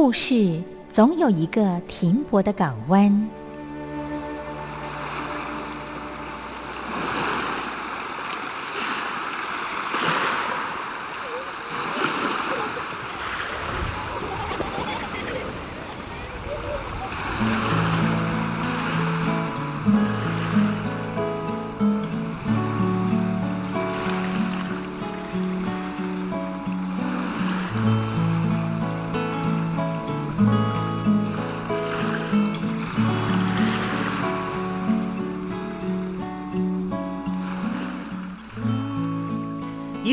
故事总有一个停泊的港湾。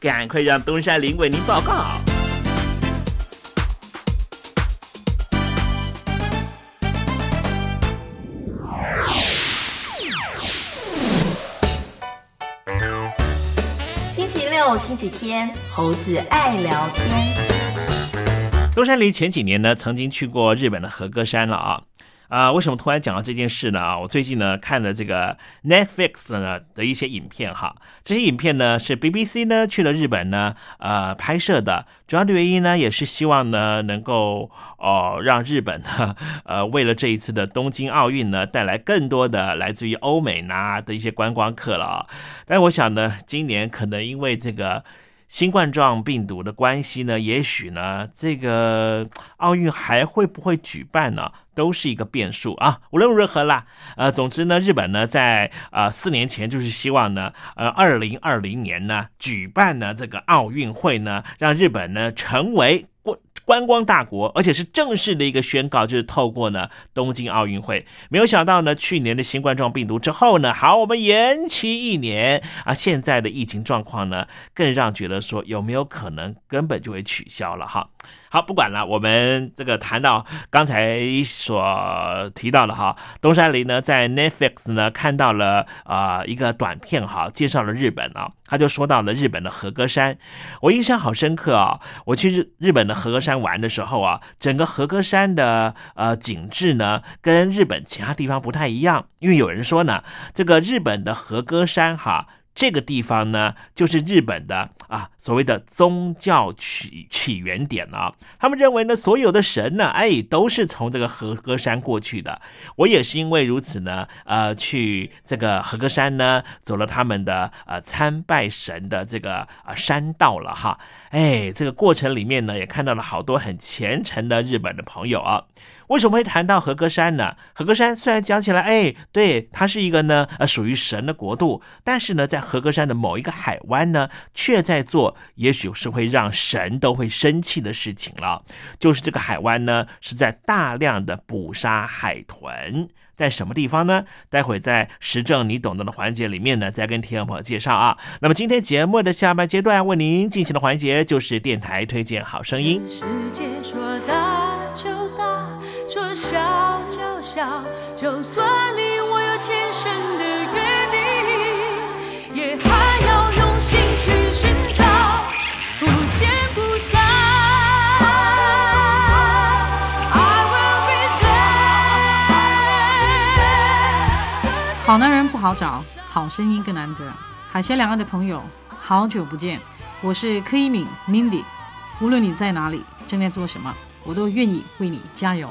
赶快让东山林为您报告。星期六、星期天，猴子爱聊天。东山林前几年呢，曾经去过日本的和歌山了啊。啊，为什么突然讲到这件事呢？啊，我最近呢看了这个 Netflix 呢的一些影片哈，这些影片呢是 BBC 呢去了日本呢呃拍摄的，主要的原因呢也是希望呢能够哦让日本呢呃为了这一次的东京奥运呢带来更多的来自于欧美呐的一些观光客了啊，但我想呢今年可能因为这个。新冠状病毒的关系呢，也许呢，这个奥运还会不会举办呢，都是一个变数啊。无论如何啦，呃，总之呢，日本呢，在呃四年前就是希望呢，呃，二零二零年呢举办呢这个奥运会呢，让日本呢成为观光大国，而且是正式的一个宣告，就是透过呢东京奥运会。没有想到呢，去年的新冠状病毒之后呢，好，我们延期一年啊，现在的疫情状况呢，更让觉得说有没有可能根本就会取消了哈。好，不管了，我们这个谈到刚才所提到的哈，东山林呢在 Netflix 呢看到了啊一个短片哈，介绍了日本啊，他就说到了日本的和歌山，我印象好深刻啊，我去日日本的和歌山玩的时候啊，整个和歌山的呃景致呢跟日本其他地方不太一样，因为有人说呢，这个日本的和歌山哈。这个地方呢，就是日本的啊，所谓的宗教起起源点了。他们认为呢，所有的神呢，哎，都是从这个和歌山过去的。我也是因为如此呢，呃，去这个和歌山呢，走了他们的呃参拜神的这个啊山道了哈。哎，这个过程里面呢，也看到了好多很虔诚的日本的朋友啊。为什么会谈到和歌山呢？和歌山虽然讲起来，哎，对，它是一个呢，呃，属于神的国度，但是呢，在和歌山的某一个海湾呢，却在做，也许是会让神都会生气的事情了。就是这个海湾呢，是在大量的捕杀海豚，在什么地方呢？待会在时政你懂得的环节里面呢，再跟听众朋友介绍啊。那么今天节目的下半阶段为您进行的环节就是电台推荐好声音。世界说到就小，就算离我有天生的约定，也还要用心去寻找，不见不散。I will be there。好男人不好找，好声音更难得。海峡两岸的朋友，好久不见，我是柯一敏 Mindy。无论你在哪里，正在做什么，我都愿意为你加油。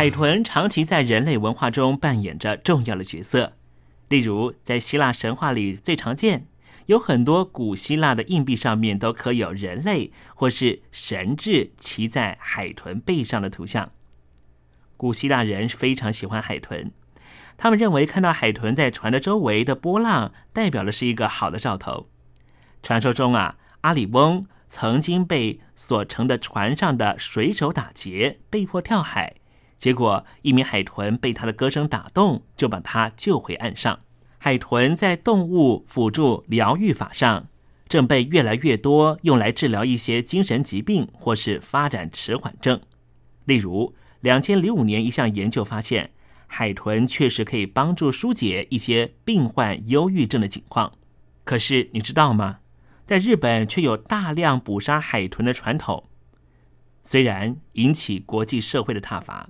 海豚长期在人类文化中扮演着重要的角色。例如，在希腊神话里最常见，有很多古希腊的硬币上面都刻有人类或是神智骑在海豚背上的图像。古希腊人非常喜欢海豚，他们认为看到海豚在船的周围的波浪，代表的是一个好的兆头。传说中啊，阿里翁曾经被所乘的船上的水手打劫，被迫跳海。结果，一名海豚被他的歌声打动，就把他救回岸上。海豚在动物辅助疗愈法上，正被越来越多用来治疗一些精神疾病或是发展迟缓症。例如，两千零五年一项研究发现，海豚确实可以帮助疏解一些病患忧郁症的情况。可是，你知道吗？在日本却有大量捕杀海豚的传统，虽然引起国际社会的挞伐。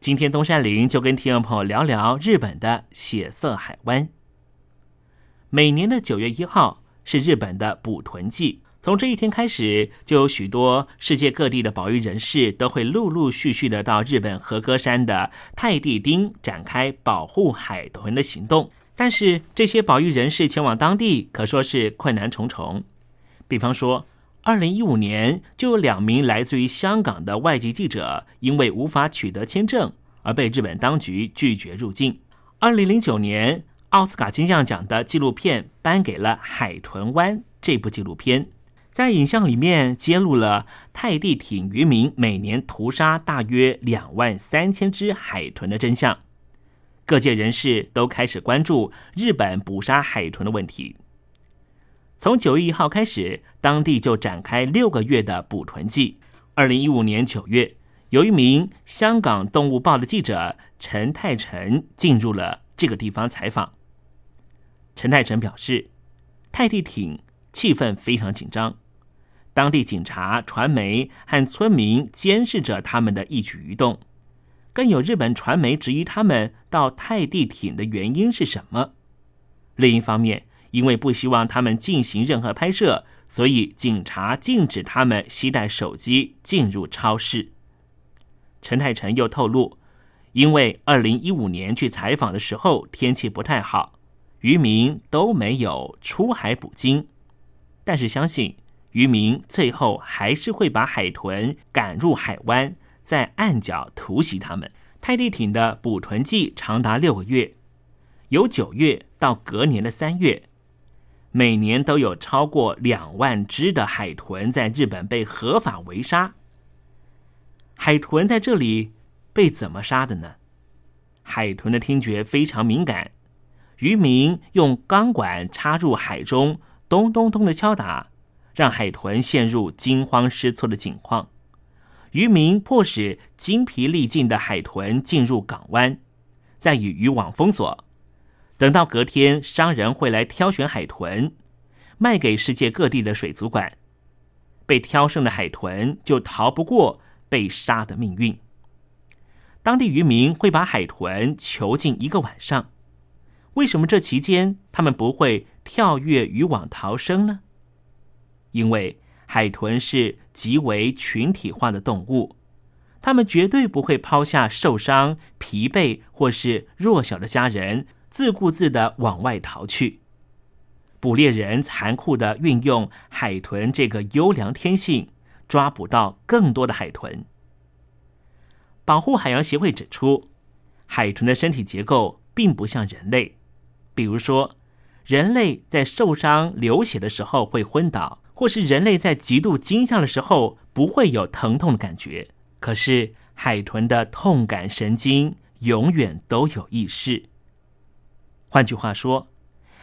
今天东山林就跟听众朋友聊聊日本的血色海湾。每年的九月一号是日本的捕豚季，从这一天开始，就有许多世界各地的保育人士都会陆陆续续的到日本和歌山的太地町展开保护海豚的行动。但是这些保育人士前往当地可说是困难重重，比方说。二零一五年，就有两名来自于香港的外籍记者，因为无法取得签证而被日本当局拒绝入境。二零零九年，奥斯卡金像奖的纪录片颁给了《海豚湾》这部纪录片，在影像里面揭露了泰地艇渔民每年屠杀大约两万三千只海豚的真相。各界人士都开始关注日本捕杀海豚的问题。从九月一号开始，当地就展开六个月的捕豚季。二零一五年九月，有一名香港动物报的记者陈泰成进入了这个地方采访。陈泰成表示，泰地町气氛非常紧张，当地警察、传媒和村民监视着他们的一举一动，更有日本传媒质疑他们到泰地町的原因是什么。另一方面，因为不希望他们进行任何拍摄，所以警察禁止他们携带手机进入超市。陈泰成又透露，因为二零一五年去采访的时候天气不太好，渔民都没有出海捕鲸，但是相信渔民最后还是会把海豚赶入海湾，在岸角突袭他们。泰迪艇的捕豚季长达六个月，由九月到隔年的三月。每年都有超过两万只的海豚在日本被合法围杀。海豚在这里被怎么杀的呢？海豚的听觉非常敏感，渔民用钢管插入海中，咚咚咚的敲打，让海豚陷入惊慌失措的境况。渔民迫使精疲力尽的海豚进入港湾，再以渔网封锁。等到隔天，商人会来挑选海豚，卖给世界各地的水族馆。被挑剩的海豚就逃不过被杀的命运。当地渔民会把海豚囚禁一个晚上。为什么这期间他们不会跳跃渔网逃生呢？因为海豚是极为群体化的动物，他们绝对不会抛下受伤、疲惫或是弱小的家人，自顾自的往外逃去。捕猎人残酷的运用海豚这个优良天性，抓捕到更多的海豚。保护海洋协会指出，海豚的身体结构并不像人类，比如说，人类在受伤流血的时候会昏倒，或是人类在极度惊吓的时候不会有疼痛的感觉。可是海豚的痛感神经永远都有意识。换句话说，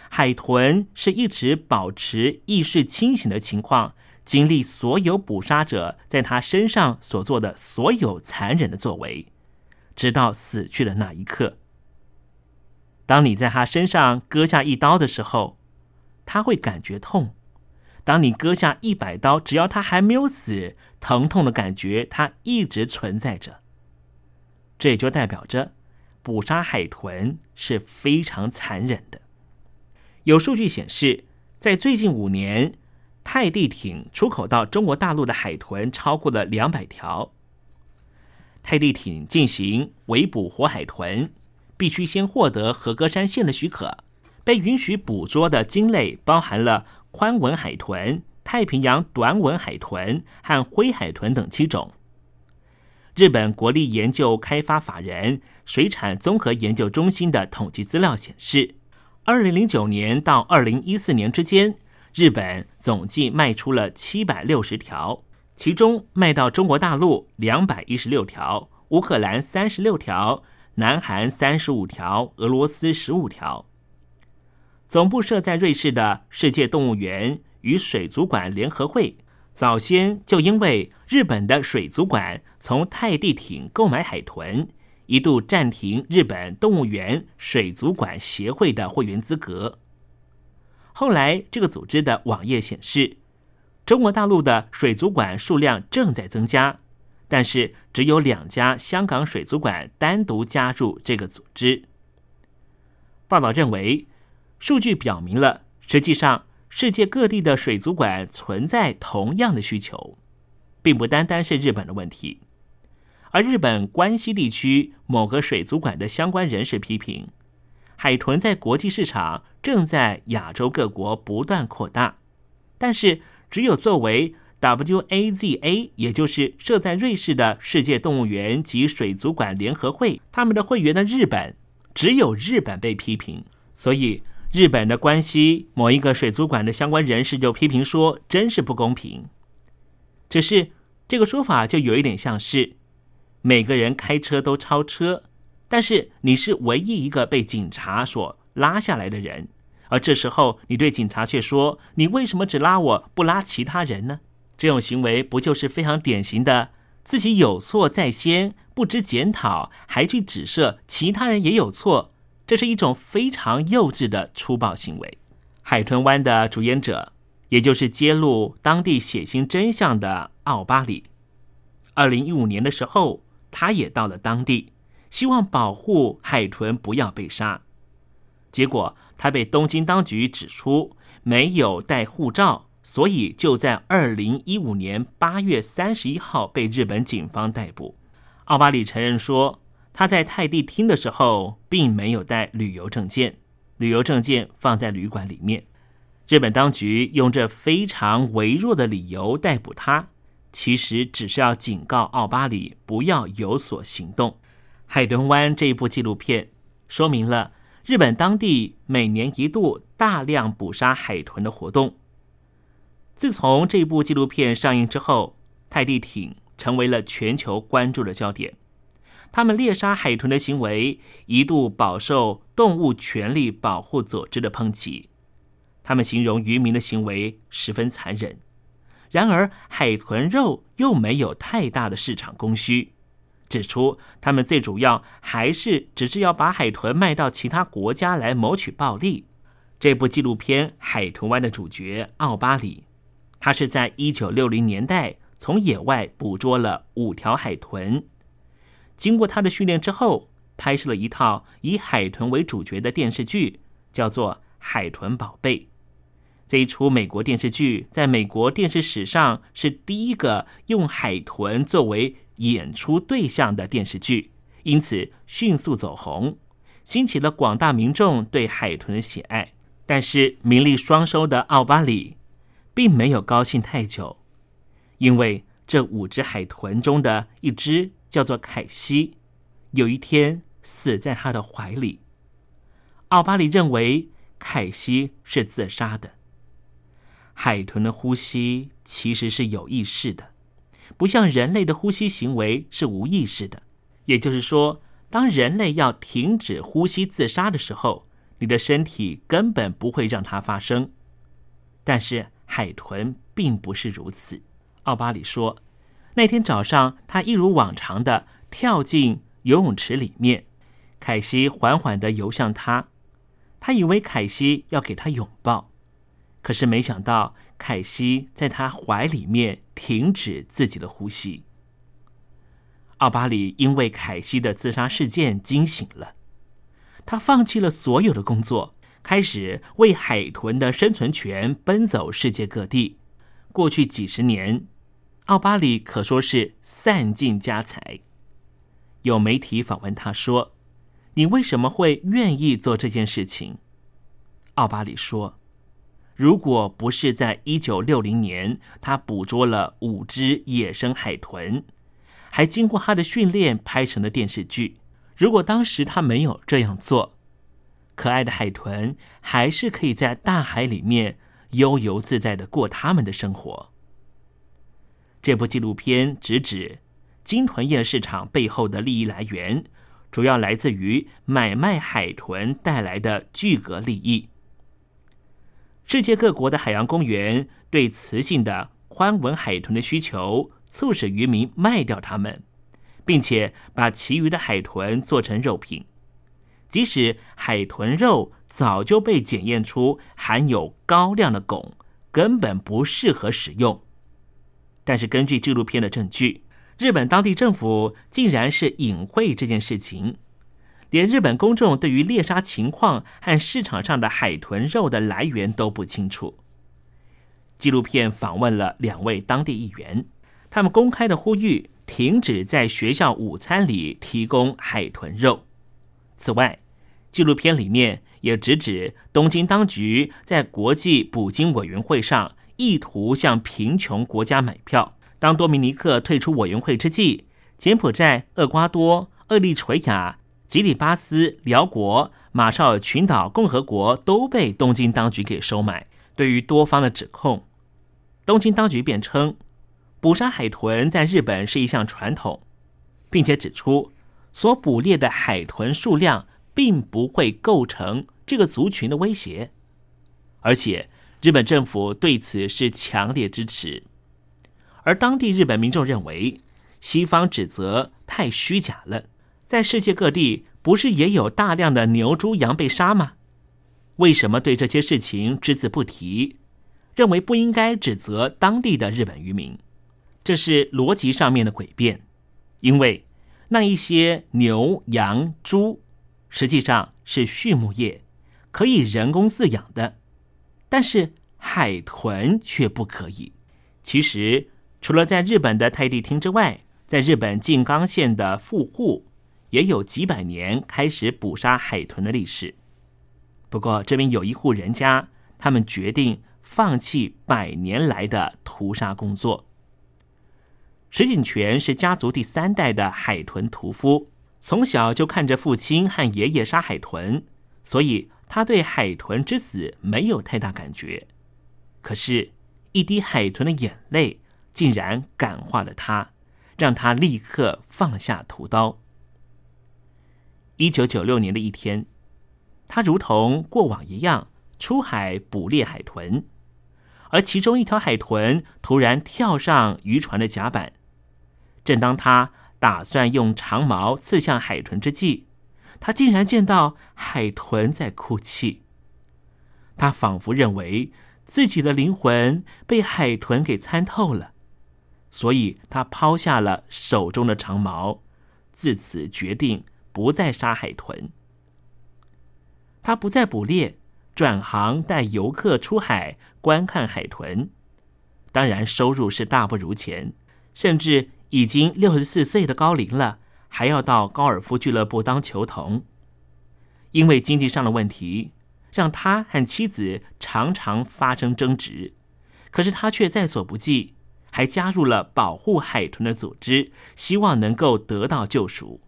海豚是一直保持意识清醒的情况，经历所有捕杀者在它身上所做的所有残忍的作为，直到死去的那一刻。当你在它身上割下一刀的时候，它会感觉痛；当你割下一百刀，只要它还没有死。疼痛的感觉，它一直存在着。这也就代表着，捕杀海豚是非常残忍的。有数据显示，在最近五年，泰迪艇出口到中国大陆的海豚超过了两百条。泰迪艇进行围捕活海豚，必须先获得合格山县的许可。被允许捕捉的鲸类包含了宽吻海豚。太平洋短吻海豚和灰海豚等七种。日本国立研究开发法人水产综合研究中心的统计资料显示，二零零九年到二零一四年之间，日本总计卖出了七百六十条，其中卖到中国大陆两百一十六条，乌克兰三十六条，南韩三十五条，俄罗斯十五条。总部设在瑞士的世界动物园。与水族馆联合会早先就因为日本的水族馆从泰迪艇购买海豚，一度暂停日本动物园水族馆协会的会员资格。后来，这个组织的网页显示，中国大陆的水族馆数量正在增加，但是只有两家香港水族馆单独加入这个组织。报道认为，数据表明了，实际上。世界各地的水族馆存在同样的需求，并不单单是日本的问题。而日本关西地区某个水族馆的相关人士批评，海豚在国际市场正在亚洲各国不断扩大，但是只有作为 WAZA，也就是设在瑞士的世界动物园及水族馆联合会，他们的会员的日本，只有日本被批评，所以。日本的关西某一个水族馆的相关人士就批评说：“真是不公平。”只是这个说法就有一点像是每个人开车都超车，但是你是唯一一个被警察所拉下来的人，而这时候你对警察却说：“你为什么只拉我不拉其他人呢？”这种行为不就是非常典型的自己有错在先，不知检讨，还去指涉其他人也有错？这是一种非常幼稚的粗暴行为。海豚湾的主演者，也就是揭露当地血腥真相的奥巴里，二零一五年的时候，他也到了当地，希望保护海豚不要被杀。结果他被东京当局指出没有带护照，所以就在二零一五年八月三十一号被日本警方逮捕。奥巴里承认说。他在泰迪厅的时候，并没有带旅游证件，旅游证件放在旅馆里面。日本当局用这非常微弱的理由逮捕他，其实只是要警告奥巴里不要有所行动。《海豚湾》这部纪录片说明了日本当地每年一度大量捕杀海豚的活动。自从这部纪录片上映之后，泰迪艇成为了全球关注的焦点。他们猎杀海豚的行为一度饱受动物权利保护组织的抨击，他们形容渔民的行为十分残忍。然而，海豚肉又没有太大的市场供需，指出他们最主要还是只是要把海豚卖到其他国家来谋取暴利。这部纪录片《海豚湾》的主角奥巴里，他是在一九六零年代从野外捕捉了五条海豚。经过他的训练之后，拍摄了一套以海豚为主角的电视剧，叫做《海豚宝贝》。这一出美国电视剧在美国电视史上是第一个用海豚作为演出对象的电视剧，因此迅速走红，兴起了广大民众对海豚的喜爱。但是名利双收的奥巴里并没有高兴太久，因为这五只海豚中的一只叫做凯西，有一天死在他的怀里。奥巴里认为凯西是自杀的。海豚的呼吸其实是有意识的，不像人类的呼吸行为是无意识的。也就是说，当人类要停止呼吸自杀的时候，你的身体根本不会让它发生。但是海豚并不是如此。奥巴里说，那天早上他一如往常的跳进游泳池里面，凯西缓缓的游向他，他以为凯西要给他拥抱。可是没想到，凯西在他怀里面停止自己的呼吸。奥巴里因为凯西的自杀事件惊醒了，他放弃了所有的工作，开始为海豚的生存权奔走世界各地。过去几十年，奥巴里可说是散尽家财。有媒体访问他说：“你为什么会愿意做这件事情？”奥巴里说。如果不是在一九六零年，他捕捉了五只野生海豚，还经过他的训练拍成了电视剧。如果当时他没有这样做，可爱的海豚还是可以在大海里面悠游自在的过他们的生活。这部纪录片直指金豚业市场背后的利益来源，主要来自于买卖海豚带来的巨额利益。世界各国的海洋公园对雌性的宽吻海豚的需求，促使渔民卖掉它们，并且把其余的海豚做成肉品。即使海豚肉早就被检验出含有高量的汞，根本不适合使用。但是根据纪录片的证据，日本当地政府竟然是隐晦这件事情。连日本公众对于猎杀情况和市场上的海豚肉的来源都不清楚。纪录片访问了两位当地议员，他们公开的呼吁停止在学校午餐里提供海豚肉。此外，纪录片里面也直指东京当局在国际捕鲸委员会上意图向贫穷国家买票。当多米尼克退出委员会之际，柬埔寨、厄瓜多、厄立垂亚。吉里巴斯、辽国、马绍尔群岛共和国都被东京当局给收买。对于多方的指控，东京当局辩称，捕杀海豚在日本是一项传统，并且指出，所捕猎的海豚数量并不会构成这个族群的威胁，而且日本政府对此是强烈支持。而当地日本民众认为，西方指责太虚假了。在世界各地，不是也有大量的牛、猪、羊被杀吗？为什么对这些事情只字不提？认为不应该指责当地的日本渔民，这是逻辑上面的诡辩。因为那一些牛、羊、猪实际上是畜牧业，可以人工饲养的，但是海豚却不可以。其实，除了在日本的太地厅之外，在日本静冈县的富户。也有几百年开始捕杀海豚的历史。不过，这边有一户人家，他们决定放弃百年来的屠杀工作。石井泉是家族第三代的海豚屠夫，从小就看着父亲和爷爷杀海豚，所以他对海豚之死没有太大感觉。可是，一滴海豚的眼泪竟然感化了他，让他立刻放下屠刀。一九九六年的一天，他如同过往一样出海捕猎海豚，而其中一条海豚突然跳上渔船的甲板。正当他打算用长矛刺向海豚之际，他竟然见到海豚在哭泣。他仿佛认为自己的灵魂被海豚给参透了，所以他抛下了手中的长矛，自此决定。不再杀海豚，他不再捕猎，转行带游客出海观看海豚，当然收入是大不如前，甚至已经六十四岁的高龄了，还要到高尔夫俱乐部当球童。因为经济上的问题，让他和妻子常常发生争执，可是他却在所不计，还加入了保护海豚的组织，希望能够得到救赎。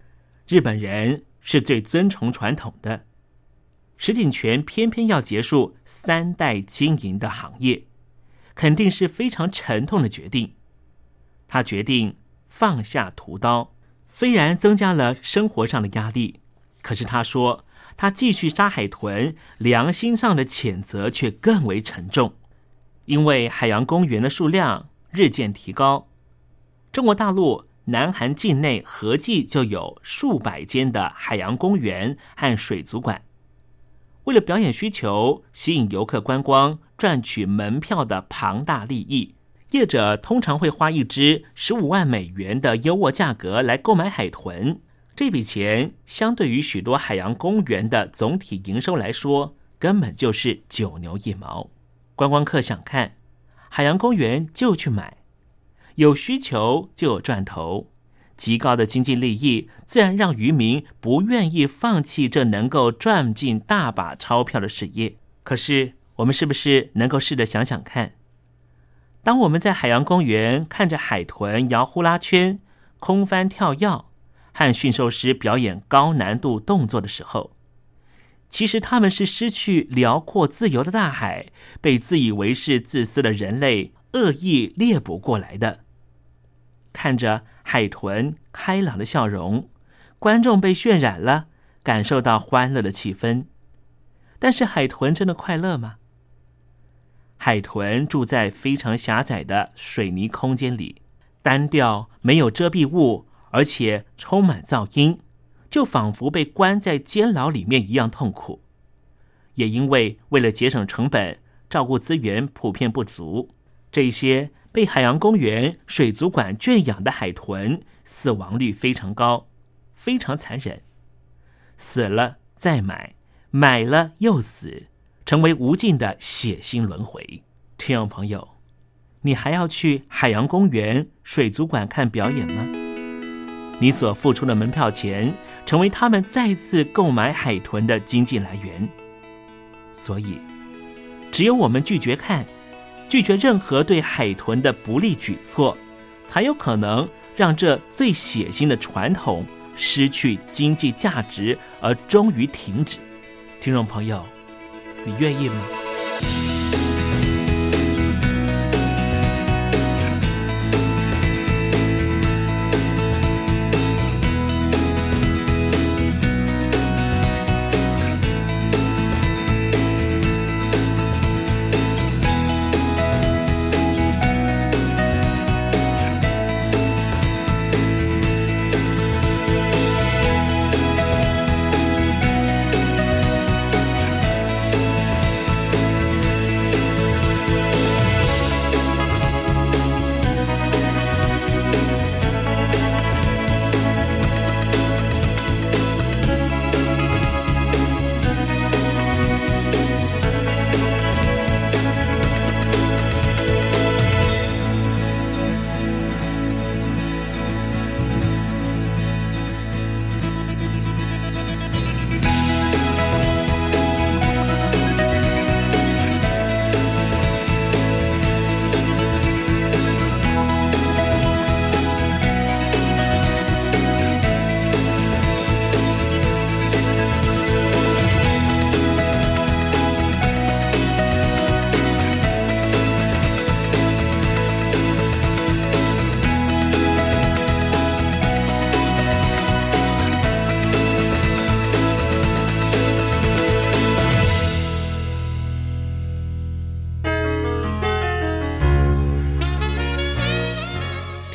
日本人是最尊崇传统的。石井泉偏偏要结束三代经营的行业，肯定是非常沉痛的决定。他决定放下屠刀，虽然增加了生活上的压力，可是他说他继续杀海豚，良心上的谴责却更为沉重，因为海洋公园的数量日渐提高，中国大陆、南韩境内合计就有数百间的海洋公园和水族馆。为了表演需求，吸引游客观光，赚取门票的庞大利益，业者通常会花一只十五万美元的优渥价格来购买海豚。这笔钱相对于许多海洋公园的总体营收来说，根本就是九牛一毛。观光客想看海洋公园就去买，有需求就有赚头。极高的经济利益，自然让渔民不愿意放弃这能够赚进大把钞票的事业。可是，我们是不是能够试着想想看，当我们在海洋公园看着海豚摇呼啦圈、空翻跳跃，和驯兽师表演高难度动作的时候，其实他们是失去辽阔自由的大海，被自以为是自私的人类恶意猎捕过来的。看着海豚开朗的笑容，观众被渲染了，感受到欢乐的气氛。但是海豚真的快乐吗？海豚住在非常狭窄的水泥空间里，单调，没有遮蔽物，而且充满噪音，就仿佛被关在监牢里面一样痛苦。也因为为了节省成本，照顾资源普遍不足，这些。被海洋公园、水族馆圈养的海豚死亡率非常高，非常残忍。死了再买，买了又死，成为无尽的血腥轮回。听众朋友，你还要去海洋公园、水族馆看表演吗？你所付出的门票钱，成为他们再次购买海豚的经济来源。所以，只有我们拒绝看。拒绝任何对海豚的不利举措，才有可能让这最血腥的传统失去经济价值，而终于停止。听众朋友，你愿意吗？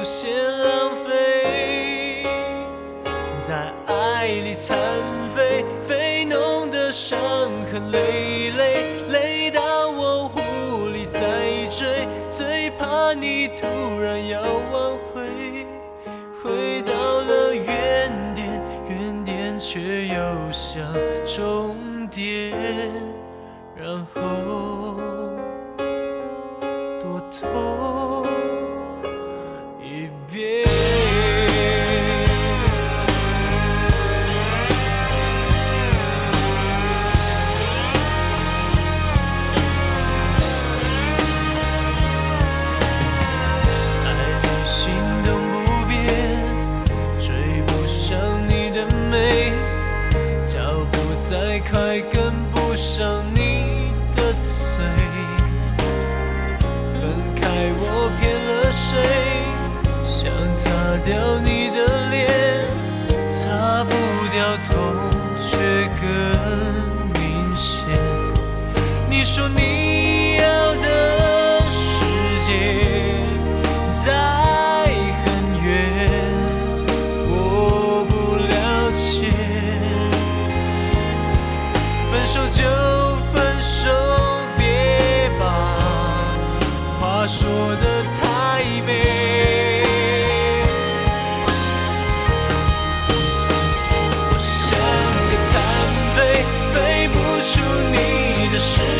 有些浪费在爱里残废非弄的伤痕累累累到我无力再追。最怕你突然要挽回回到了原点原点却又想重 show.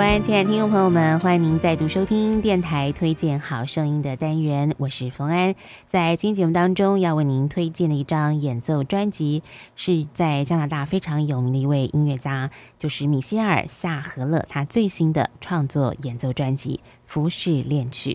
安，亲爱的听众朋友们，欢迎您再度收听电台推荐好声音的单元，我是冯安。在今天节目当中，要为您推荐的一张演奏专辑，是在加拿大非常有名的一位音乐家，就是米歇尔·夏荷勒，他最新的创作演奏专辑《浮世恋曲》。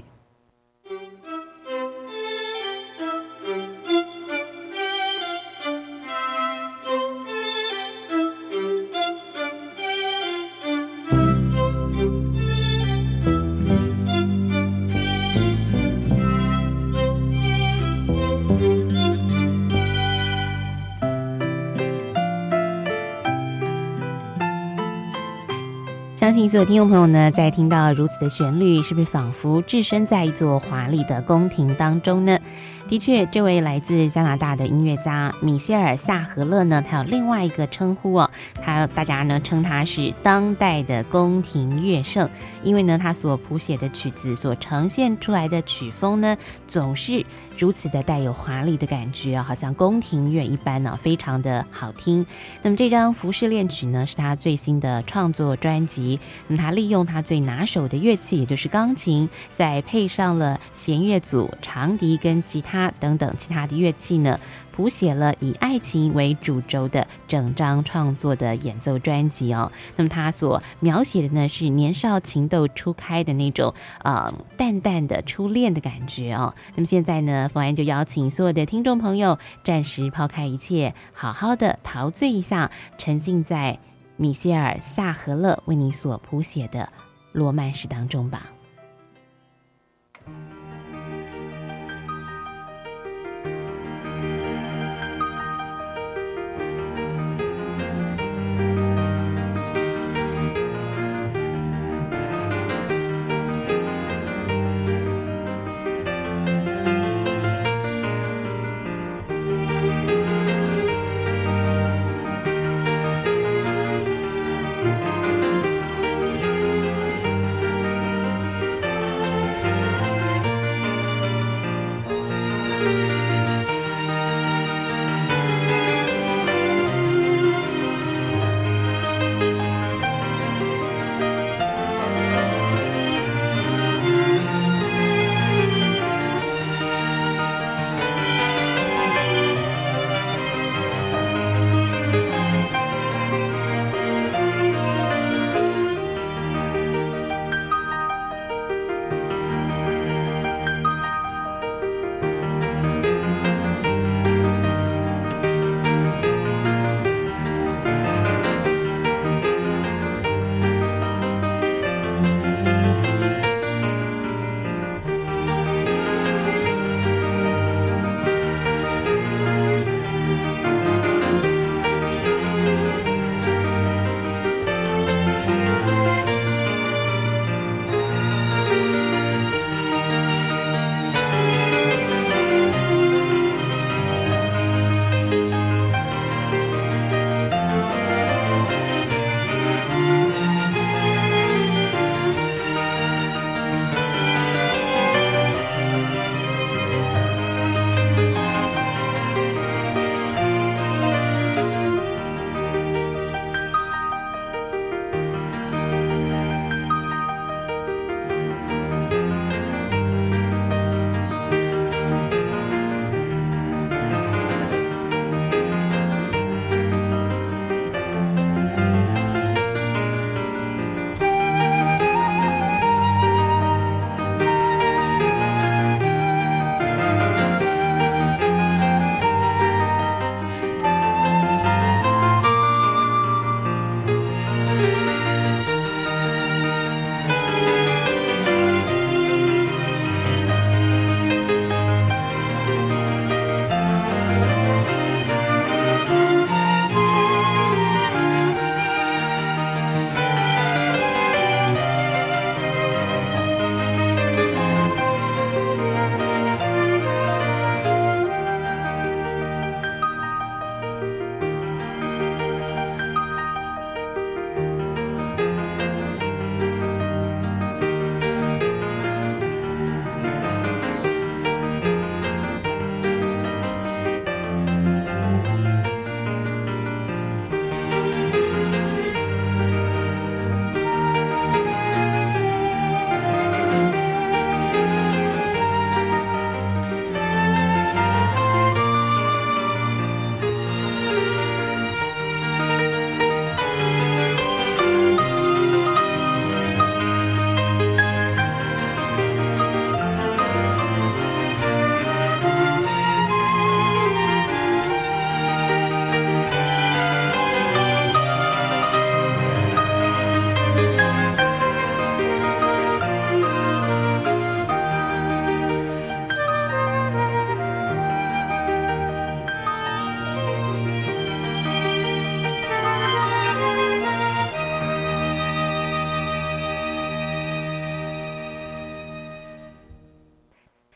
所有听众朋友呢，在听到如此的旋律，是不是仿佛置身在一座华丽的宫廷当中呢？的确，这位来自加拿大的音乐家米歇尔·萨和勒呢，他有另外一个称呼哦，他大家呢称他是当代的宫廷乐圣，因为呢他所谱写的曲子所呈现出来的曲风呢，总是如此的带有华丽的感觉好像宫廷乐一般呢，非常的好听。那么这张《服饰恋曲》呢，是他最新的创作专辑，那么他利用他最拿手的乐器，也就是钢琴，再配上了弦乐组、长笛跟吉。他等等其他的乐器呢，谱写了以爱情为主轴的整张创作的演奏专辑哦。那么他所描写的呢，是年少情窦初开的那种呃淡淡的初恋的感觉哦。那么现在呢，冯安就邀请所有的听众朋友暂时抛开一切，好好的陶醉一下，沉浸在米歇尔·萨和勒为你所谱写的罗曼史当中吧。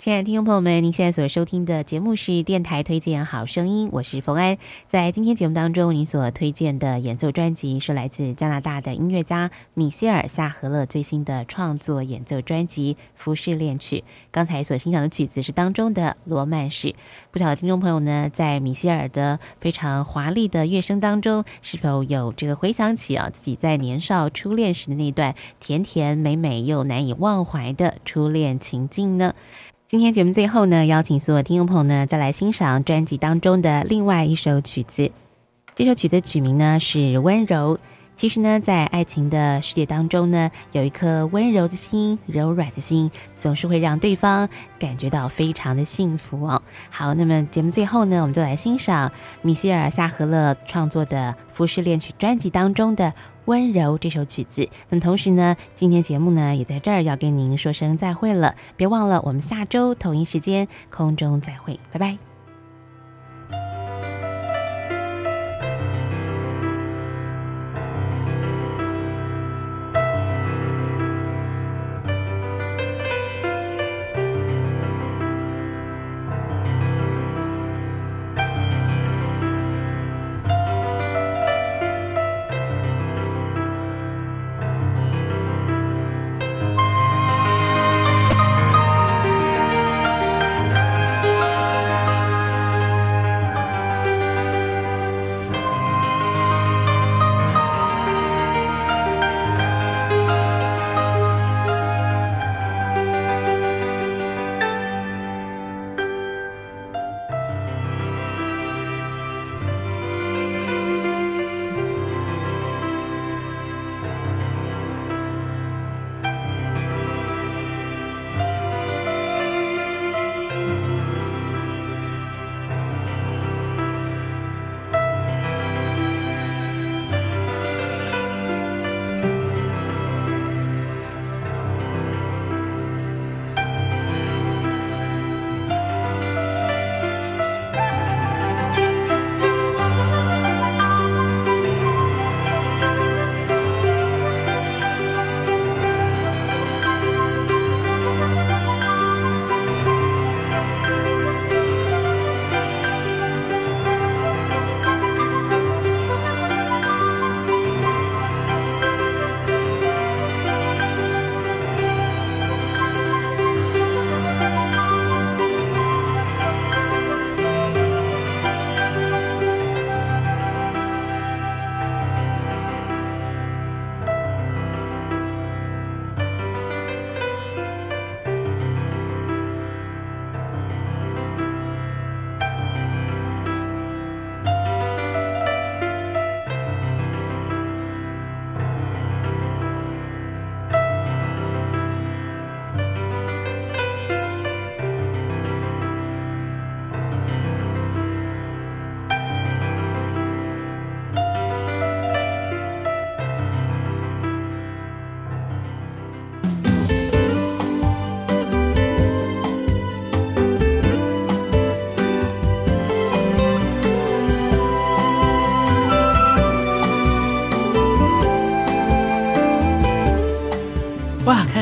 亲爱的听众朋友们，您现在所收听的节目是电台推荐好声音，我是冯安。在今天节目当中，您所推荐的演奏专辑是来自加拿大的音乐家米歇尔·夏荷勒最新的创作演奏专辑《浮世恋曲》。刚才所欣赏的曲子是当中的罗曼史。不晓得听众朋友呢，在米歇尔的非常华丽的乐声当中，是否有这个回想起啊自己在年少初恋时的那段甜甜美美又难以忘怀的初恋情境呢？今天节目最后呢，邀请所有听众朋友呢，再来欣赏专辑当中的另外一首曲子。这首曲子曲名呢是《温柔》。其实呢，在爱情的世界当中呢，有一颗温柔的心、柔软的心，总是会让对方感觉到非常的幸福哦。好，那么节目最后呢，我们就来欣赏米歇尔·夏荷勒创作的《浮世恋曲》专辑当中的。温柔这首曲子，那么同时呢，今天节目呢也在这儿要跟您说声再会了，别忘了我们下周同一时间空中再会，拜拜。